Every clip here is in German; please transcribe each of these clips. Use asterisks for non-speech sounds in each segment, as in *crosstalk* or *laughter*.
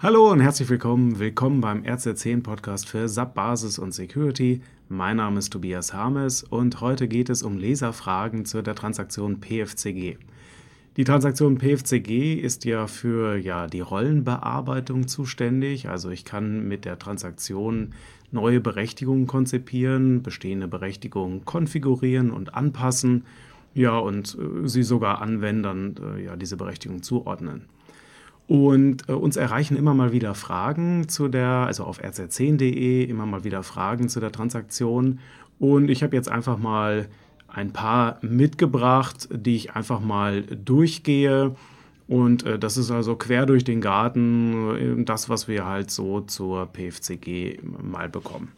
Hallo und herzlich willkommen. Willkommen beim RZ10 Podcast für SAP Basis und Security. Mein Name ist Tobias Harmes und heute geht es um Leserfragen zu der Transaktion PFCG. Die Transaktion PFCG ist ja für ja, die Rollenbearbeitung zuständig. Also ich kann mit der Transaktion neue Berechtigungen konzipieren, bestehende Berechtigungen konfigurieren und anpassen. Ja, und äh, sie sogar Anwendern äh, ja, diese Berechtigung zuordnen. Und äh, uns erreichen immer mal wieder Fragen zu der, also auf rz10.de, immer mal wieder Fragen zu der Transaktion. Und ich habe jetzt einfach mal ein paar mitgebracht, die ich einfach mal durchgehe. Und äh, das ist also quer durch den Garten äh, das, was wir halt so zur PFCG mal bekommen.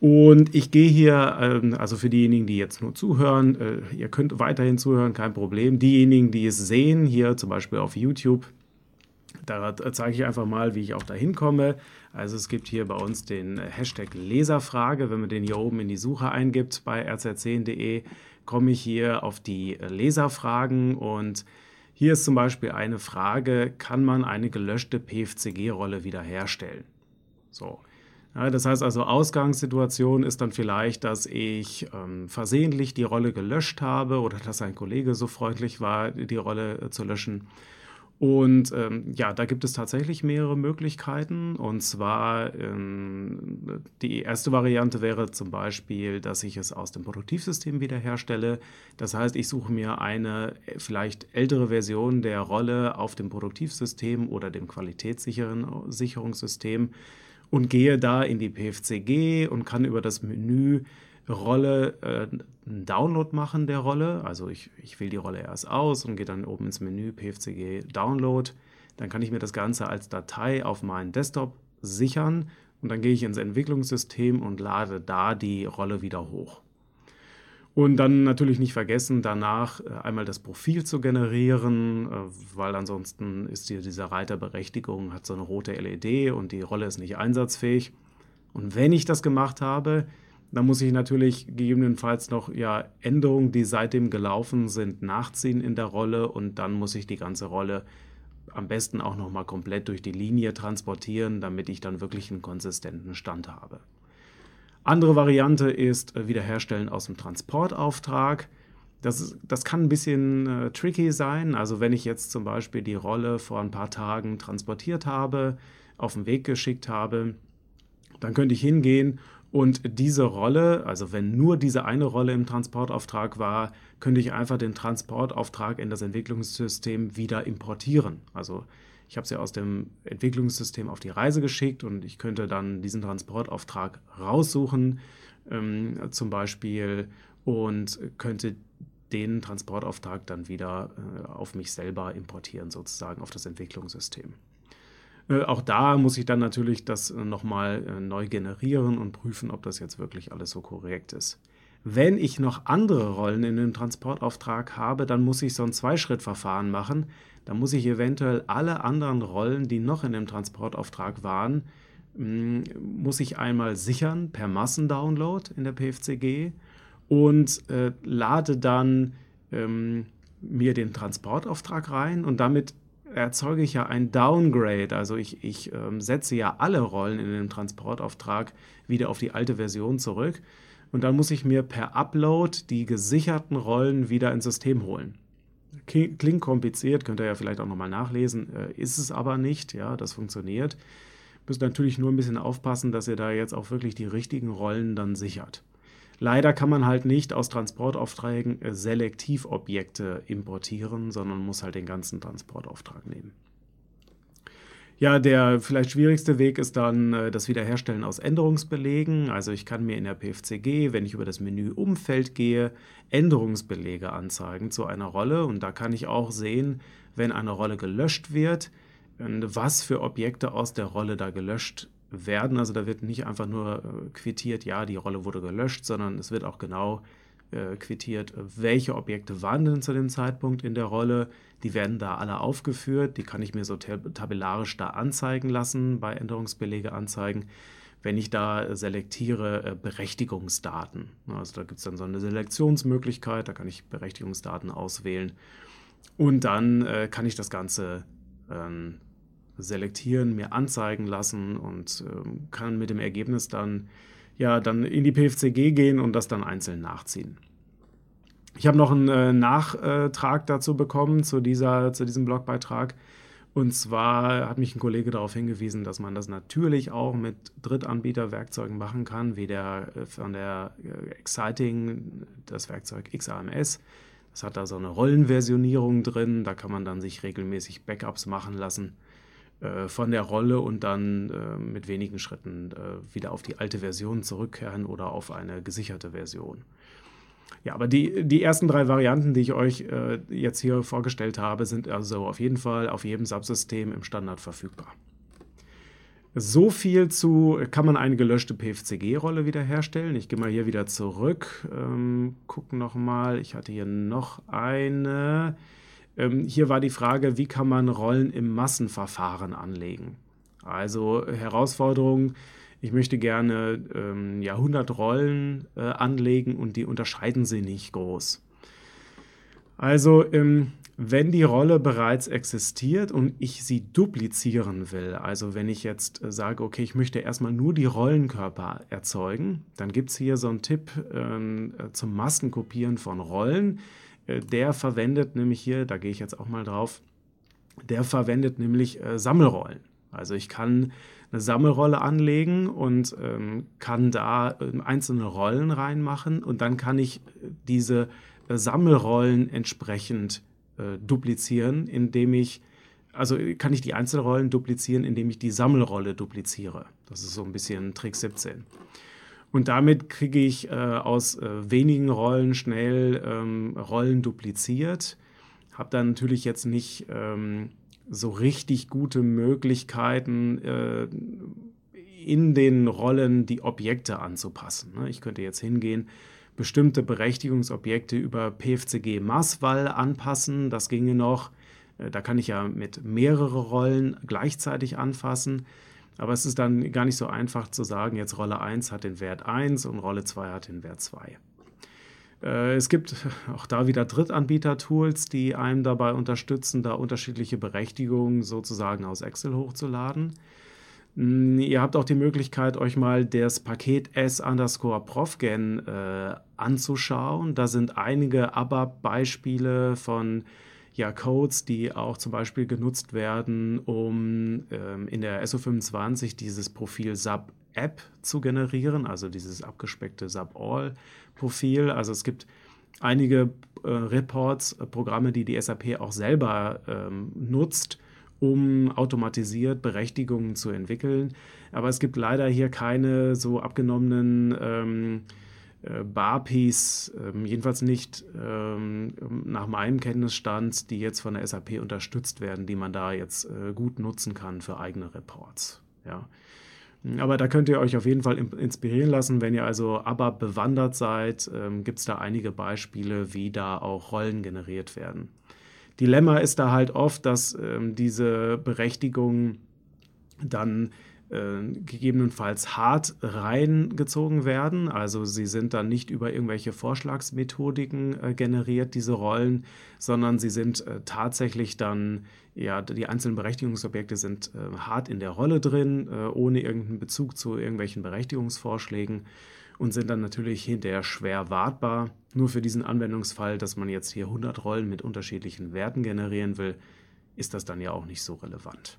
Und ich gehe hier, ähm, also für diejenigen, die jetzt nur zuhören, äh, ihr könnt weiterhin zuhören, kein Problem. Diejenigen, die es sehen, hier zum Beispiel auf YouTube, da zeige ich einfach mal, wie ich auch da hinkomme. Also es gibt hier bei uns den Hashtag Leserfrage. Wenn man den hier oben in die Suche eingibt bei rz10.de, komme ich hier auf die Leserfragen und hier ist zum Beispiel eine Frage, kann man eine gelöschte PFCG-Rolle wiederherstellen? So. Ja, das heißt also, Ausgangssituation ist dann vielleicht, dass ich ähm, versehentlich die Rolle gelöscht habe oder dass ein Kollege so freundlich war, die Rolle äh, zu löschen. Und ähm, ja, da gibt es tatsächlich mehrere Möglichkeiten. Und zwar ähm, die erste Variante wäre zum Beispiel, dass ich es aus dem Produktivsystem wiederherstelle. Das heißt, ich suche mir eine vielleicht ältere Version der Rolle auf dem Produktivsystem oder dem Qualitätssicherungssystem und gehe da in die PFCG und kann über das Menü Rolle äh, einen Download machen der Rolle. Also ich, ich wähle die Rolle erst aus und gehe dann oben ins Menü PFCG Download. Dann kann ich mir das Ganze als Datei auf meinen Desktop sichern und dann gehe ich ins Entwicklungssystem und lade da die Rolle wieder hoch. Und dann natürlich nicht vergessen, danach äh, einmal das Profil zu generieren, äh, weil ansonsten ist hier dieser Reiter Berechtigung, hat so eine rote LED und die Rolle ist nicht einsatzfähig. Und wenn ich das gemacht habe, dann muss ich natürlich gegebenenfalls noch ja, Änderungen, die seitdem gelaufen sind, nachziehen in der Rolle und dann muss ich die ganze Rolle am besten auch noch mal komplett durch die Linie transportieren, damit ich dann wirklich einen konsistenten Stand habe. Andere Variante ist äh, Wiederherstellen aus dem Transportauftrag. Das, das kann ein bisschen äh, tricky sein. Also wenn ich jetzt zum Beispiel die Rolle vor ein paar Tagen transportiert habe, auf den Weg geschickt habe, dann könnte ich hingehen und diese Rolle, also wenn nur diese eine Rolle im Transportauftrag war, könnte ich einfach den Transportauftrag in das Entwicklungssystem wieder importieren. Also ich habe sie aus dem Entwicklungssystem auf die Reise geschickt und ich könnte dann diesen Transportauftrag raussuchen, ähm, zum Beispiel, und könnte den Transportauftrag dann wieder äh, auf mich selber importieren, sozusagen auf das Entwicklungssystem. Äh, auch da muss ich dann natürlich das äh, nochmal äh, neu generieren und prüfen, ob das jetzt wirklich alles so korrekt ist. Wenn ich noch andere Rollen in dem Transportauftrag habe, dann muss ich so ein Zweischrittverfahren machen. Dann muss ich eventuell alle anderen Rollen, die noch in dem Transportauftrag waren, mm, muss ich einmal sichern per Massendownload in der PFCG und äh, lade dann ähm, mir den Transportauftrag rein und damit erzeuge ich ja ein Downgrade. Also ich, ich ähm, setze ja alle Rollen in dem Transportauftrag wieder auf die alte Version zurück. Und dann muss ich mir per Upload die gesicherten Rollen wieder ins System holen. Klingt kompliziert, könnt ihr ja vielleicht auch nochmal nachlesen. Äh, ist es aber nicht, ja, das funktioniert. Müsst natürlich nur ein bisschen aufpassen, dass ihr da jetzt auch wirklich die richtigen Rollen dann sichert. Leider kann man halt nicht aus Transportaufträgen äh, Selektivobjekte importieren, sondern muss halt den ganzen Transportauftrag nehmen. Ja, der vielleicht schwierigste Weg ist dann äh, das Wiederherstellen aus Änderungsbelegen. Also ich kann mir in der PFCG, wenn ich über das Menü Umfeld gehe, Änderungsbelege anzeigen zu einer Rolle. Und da kann ich auch sehen, wenn eine Rolle gelöscht wird, was für Objekte aus der Rolle da gelöscht werden. Also da wird nicht einfach nur äh, quittiert, ja, die Rolle wurde gelöscht, sondern es wird auch genau äh, quittiert, welche Objekte waren denn zu dem Zeitpunkt in der Rolle. Die werden da alle aufgeführt. Die kann ich mir so tabellarisch da anzeigen lassen, bei Änderungsbelege anzeigen. Wenn ich da selektiere, äh, Berechtigungsdaten. Also da gibt es dann so eine Selektionsmöglichkeit, da kann ich Berechtigungsdaten auswählen. Und dann äh, kann ich das Ganze ähm, selektieren, mir anzeigen lassen und ähm, kann mit dem Ergebnis dann ja dann in die PFCG gehen und das dann einzeln nachziehen. Ich habe noch einen äh, Nachtrag dazu bekommen zu, dieser, zu diesem Blogbeitrag. Und zwar hat mich ein Kollege darauf hingewiesen, dass man das natürlich auch mit Drittanbieterwerkzeugen machen kann, wie der äh, von der äh, Exciting, das Werkzeug XAMS. Das hat da so eine Rollenversionierung drin. Da kann man dann sich regelmäßig Backups machen lassen von der Rolle und dann äh, mit wenigen Schritten äh, wieder auf die alte Version zurückkehren oder auf eine gesicherte Version. Ja, aber die, die ersten drei Varianten, die ich euch äh, jetzt hier vorgestellt habe, sind also auf jeden Fall auf jedem Subsystem im Standard verfügbar. So viel zu, kann man eine gelöschte PFCG-Rolle wiederherstellen. Ich gehe mal hier wieder zurück, ähm, gucken nochmal. Ich hatte hier noch eine. Ähm, hier war die Frage, wie kann man Rollen im Massenverfahren anlegen? Also Herausforderung, ich möchte gerne ähm, ja, 100 Rollen äh, anlegen und die unterscheiden sie nicht groß. Also ähm, wenn die Rolle bereits existiert und ich sie duplizieren will, also wenn ich jetzt äh, sage, okay, ich möchte erstmal nur die Rollenkörper erzeugen, dann gibt es hier so einen Tipp ähm, äh, zum Massenkopieren von Rollen. Äh, der verwendet nämlich hier, da gehe ich jetzt auch mal drauf, der verwendet nämlich äh, Sammelrollen. Also ich kann eine Sammelrolle anlegen und ähm, kann da äh, einzelne Rollen reinmachen und dann kann ich diese äh, Sammelrollen entsprechend äh, duplizieren, indem ich, also kann ich die Einzelrollen duplizieren, indem ich die Sammelrolle dupliziere. Das ist so ein bisschen Trick 17. Und damit kriege ich äh, aus äh, wenigen Rollen schnell ähm, Rollen dupliziert. Habe dann natürlich jetzt nicht ähm, so richtig gute Möglichkeiten, äh, in den Rollen die Objekte anzupassen. Ne? Ich könnte jetzt hingehen, bestimmte Berechtigungsobjekte über PFCG Maßwahl anpassen. Das ginge noch. Äh, da kann ich ja mit mehrere Rollen gleichzeitig anfassen. Aber es ist dann gar nicht so einfach zu sagen, jetzt Rolle 1 hat den Wert 1 und Rolle 2 hat den Wert 2. Äh, es gibt *laughs* auch da wieder Drittanbieter-Tools, die einem dabei unterstützen, da unterschiedliche Berechtigungen sozusagen aus Excel hochzuladen. Hm, ihr habt auch die Möglichkeit, euch mal das Paket S underscore Profgen äh, anzuschauen. Da sind einige ABAP-Beispiele von ja, Codes, die auch zum Beispiel genutzt werden, um ähm, in der SO25 dieses Profil SAP App zu generieren, also dieses abgespeckte SAP-All-Profil. Also es gibt einige äh, Reports, äh, Programme, die die SAP auch selber ähm, nutzt, um automatisiert Berechtigungen zu entwickeln. Aber es gibt leider hier keine so abgenommenen ähm, äh, Barpies, ähm, jedenfalls nicht ähm, nach meinem Kenntnisstand, die jetzt von der SAP unterstützt werden, die man da jetzt äh, gut nutzen kann für eigene Reports. Ja. Aber da könnt ihr euch auf jeden Fall inspirieren lassen. Wenn ihr also ABAP bewandert seid, ähm, gibt es da einige Beispiele, wie da auch Rollen generiert werden. Dilemma ist da halt oft, dass ähm, diese Berechtigungen dann gegebenenfalls hart reingezogen werden. Also sie sind dann nicht über irgendwelche Vorschlagsmethodiken äh, generiert, diese Rollen, sondern sie sind äh, tatsächlich dann, ja, die einzelnen Berechtigungsobjekte sind äh, hart in der Rolle drin, äh, ohne irgendeinen Bezug zu irgendwelchen Berechtigungsvorschlägen und sind dann natürlich hinterher schwer wartbar. Nur für diesen Anwendungsfall, dass man jetzt hier 100 Rollen mit unterschiedlichen Werten generieren will, ist das dann ja auch nicht so relevant.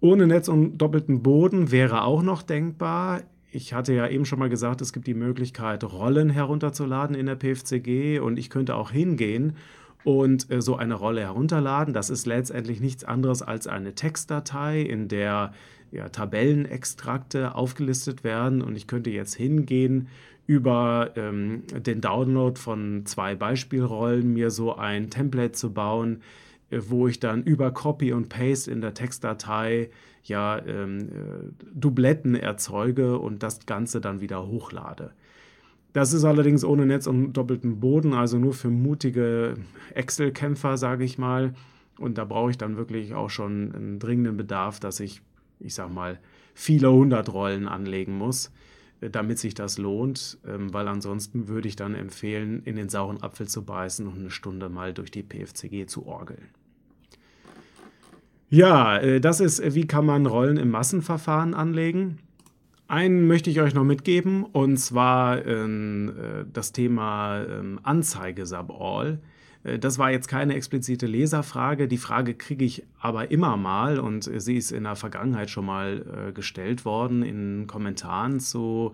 Ohne Netz und doppelten Boden wäre auch noch denkbar. Ich hatte ja eben schon mal gesagt, es gibt die Möglichkeit, Rollen herunterzuladen in der PFCG und ich könnte auch hingehen und äh, so eine Rolle herunterladen. Das ist letztendlich nichts anderes als eine Textdatei, in der ja, Tabellenextrakte aufgelistet werden und ich könnte jetzt hingehen über ähm, den Download von zwei Beispielrollen mir so ein Template zu bauen, wo ich dann über Copy und Paste in der Textdatei ja ähm, äh, Dubletten erzeuge und das Ganze dann wieder hochlade. Das ist allerdings ohne Netz und doppelten Boden, also nur für mutige Excel-Kämpfer, sage ich mal. Und da brauche ich dann wirklich auch schon einen dringenden Bedarf, dass ich, ich sage mal, viele hundert Rollen anlegen muss, äh, damit sich das lohnt, ähm, weil ansonsten würde ich dann empfehlen, in den sauren Apfel zu beißen und eine Stunde mal durch die PFCG zu orgeln. Ja, äh, das ist, äh, wie kann man Rollen im Massenverfahren anlegen. Einen möchte ich euch noch mitgeben, und zwar ähm, äh, das Thema ähm, Anzeige Suball. Das war jetzt keine explizite Leserfrage. Die Frage kriege ich aber immer mal und sie ist in der Vergangenheit schon mal gestellt worden in Kommentaren zu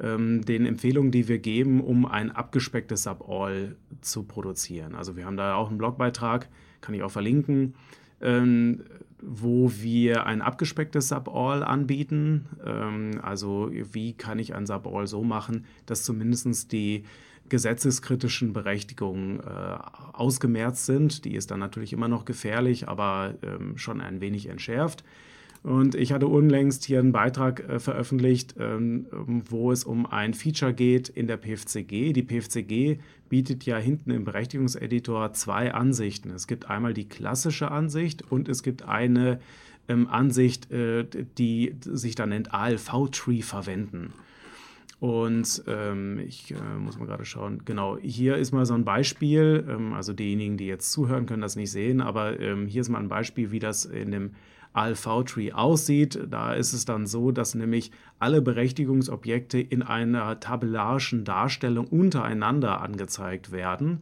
ähm, den Empfehlungen, die wir geben, um ein abgespecktes Suball zu produzieren. Also wir haben da auch einen Blogbeitrag, kann ich auch verlinken ähm, wo wir ein abgespecktes Sub-All anbieten. Ähm, also wie kann ich ein Sub-All so machen, dass zumindest die gesetzeskritischen Berechtigungen äh, ausgemerzt sind. Die ist dann natürlich immer noch gefährlich, aber ähm, schon ein wenig entschärft. Und ich hatte unlängst hier einen Beitrag äh, veröffentlicht, ähm, wo es um ein Feature geht in der PFCG. Die PFCG bietet ja hinten im Berechtigungseditor zwei Ansichten. Es gibt einmal die klassische Ansicht und es gibt eine ähm, Ansicht, äh, die sich dann nennt ALV-Tree verwenden. Und ähm, ich äh, muss mal gerade schauen, genau, hier ist mal so ein Beispiel, ähm, also diejenigen, die jetzt zuhören, können das nicht sehen, aber ähm, hier ist mal ein Beispiel, wie das in dem ALV-Tree aussieht. Da ist es dann so, dass nämlich alle Berechtigungsobjekte in einer tabellarischen Darstellung untereinander angezeigt werden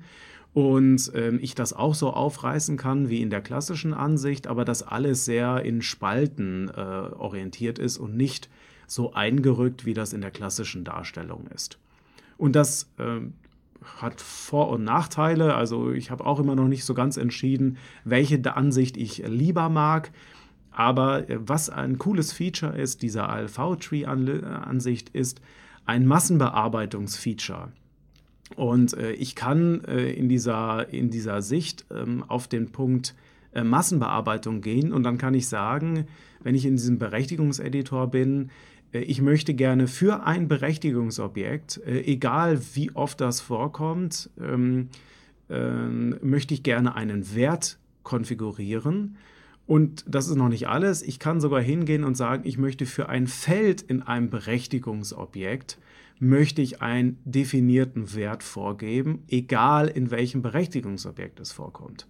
und ähm, ich das auch so aufreißen kann wie in der klassischen Ansicht, aber dass alles sehr in Spalten äh, orientiert ist und nicht so eingerückt, wie das in der klassischen Darstellung ist. Und das äh, hat Vor- und Nachteile. Also ich habe auch immer noch nicht so ganz entschieden, welche Ansicht ich lieber mag. Aber äh, was ein cooles Feature ist, dieser ALV-Tree-Ansicht, ist ein Massenbearbeitungsfeature. Und äh, ich kann äh, in, dieser, in dieser Sicht ähm, auf den Punkt äh, Massenbearbeitung gehen und dann kann ich sagen, wenn ich in diesem Berechtigungseditor bin, äh, ich möchte gerne für ein Berechtigungsobjekt, äh, egal wie oft das vorkommt, ähm, ähm, möchte ich gerne einen Wert konfigurieren und das ist noch nicht alles. Ich kann sogar hingehen und sagen, ich möchte für ein Feld in einem Berechtigungsobjekt, möchte ich einen definierten Wert vorgeben, egal in welchem Berechtigungsobjekt es vorkommt.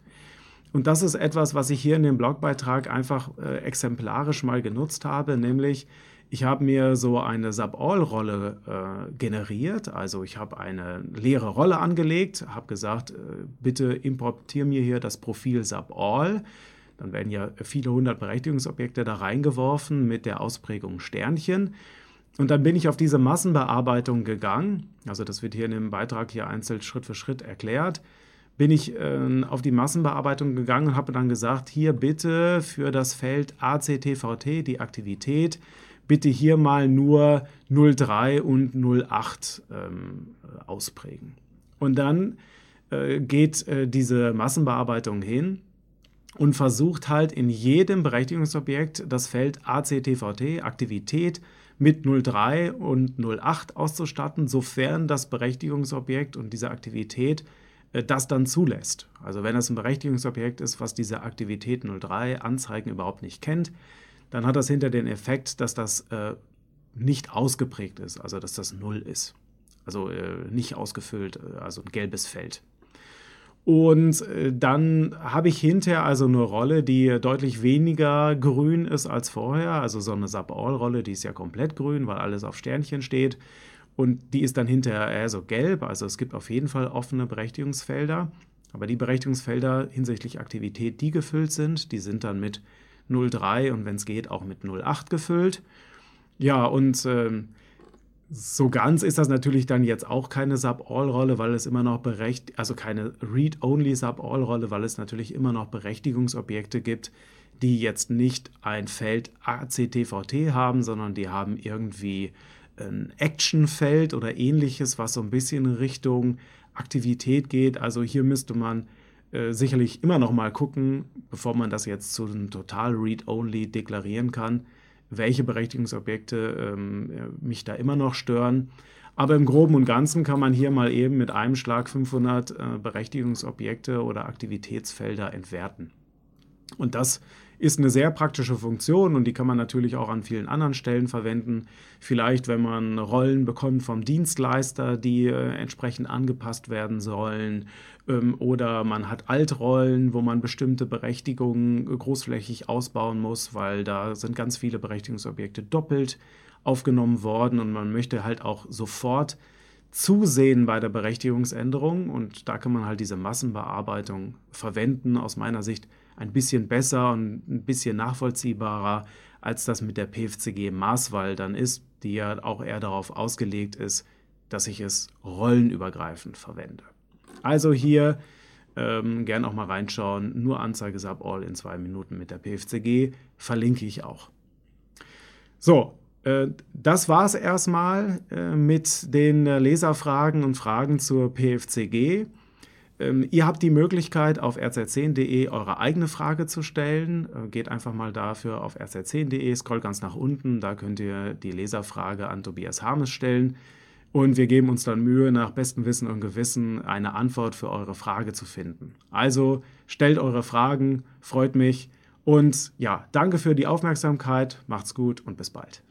Und das ist etwas, was ich hier in dem Blogbeitrag einfach äh, exemplarisch mal genutzt habe, nämlich ich habe mir so eine Sub-All-Rolle äh, generiert. Also ich habe eine leere Rolle angelegt, habe gesagt, äh, bitte importiere mir hier das Profil Sub-All. Dann werden ja viele hundert Berechtigungsobjekte da reingeworfen mit der Ausprägung Sternchen. Und dann bin ich auf diese Massenbearbeitung gegangen. Also das wird hier in dem Beitrag hier einzeln Schritt für Schritt erklärt. Bin ich äh, auf die Massenbearbeitung gegangen und habe dann gesagt, hier bitte für das Feld ACTVT, die Aktivität, bitte hier mal nur 03 und 08 ähm, ausprägen. Und dann äh, geht äh, diese Massenbearbeitung hin und versucht halt in jedem Berechtigungsobjekt das Feld ACTVT, Aktivität, mit 03 und 08 auszustatten, sofern das Berechtigungsobjekt und diese Aktivität äh, das dann zulässt. Also wenn es ein Berechtigungsobjekt ist, was diese Aktivität 03 Anzeigen überhaupt nicht kennt, dann hat das hinter den Effekt, dass das äh, nicht ausgeprägt ist, also dass das 0 ist. Also äh, nicht ausgefüllt, äh, also ein gelbes Feld. Und äh, dann habe ich hinterher also eine Rolle, die deutlich weniger grün ist als vorher. Also so eine Sub-All-Rolle, die ist ja komplett grün, weil alles auf Sternchen steht. Und die ist dann hinterher eher so gelb. Also es gibt auf jeden Fall offene Berechtigungsfelder. Aber die Berechtigungsfelder hinsichtlich Aktivität, die gefüllt sind, die sind dann mit 0,3 und wenn es geht auch mit 0,8 gefüllt. Ja, und äh, so ganz ist das natürlich dann jetzt auch keine Sub-All-Rolle, weil es immer noch berechtigt, also keine Read-Only Sub-All-Rolle, weil es natürlich immer noch Berechtigungsobjekte gibt, die jetzt nicht ein Feld ACTVT haben, sondern die haben irgendwie ein Action-Feld oder ähnliches, was so ein bisschen in Richtung Aktivität geht. Also hier müsste man äh, sicherlich immer noch mal gucken, bevor man das jetzt zu einem total Read-Only deklarieren kann welche Berechtigungsobjekte ähm, mich da immer noch stören. Aber im Groben und Ganzen kann man hier mal eben mit einem Schlag 500 äh, Berechtigungsobjekte oder Aktivitätsfelder entwerten. Und das ist eine sehr praktische Funktion und die kann man natürlich auch an vielen anderen Stellen verwenden. Vielleicht, wenn man Rollen bekommt vom Dienstleister, die äh, entsprechend angepasst werden sollen. Ähm, oder man hat Altrollen, wo man bestimmte Berechtigungen großflächig ausbauen muss, weil da sind ganz viele Berechtigungsobjekte doppelt aufgenommen worden und man möchte halt auch sofort zusehen bei der Berechtigungsänderung und da kann man halt diese Massenbearbeitung verwenden, aus meiner Sicht ein bisschen besser und ein bisschen nachvollziehbarer, als das mit der PFCG Maßwahl dann ist, die ja auch eher darauf ausgelegt ist, dass ich es rollenübergreifend verwende. Also hier ähm, gern auch mal reinschauen, nur Anzeige Sub All in zwei Minuten mit der PFCG, verlinke ich auch. So, das war es erstmal äh, mit den äh, Leserfragen und Fragen zur PFCG. Ähm, ihr habt die Möglichkeit, auf rz10.de eure eigene Frage zu stellen. Geht einfach mal dafür auf rz10.de, scroll ganz nach unten, da könnt ihr die Leserfrage an Tobias Harmes stellen. Und wir geben uns dann Mühe, nach bestem Wissen und Gewissen eine Antwort für eure Frage zu finden. Also stellt eure Fragen, freut mich. Und ja, danke für die Aufmerksamkeit, macht's gut und bis bald.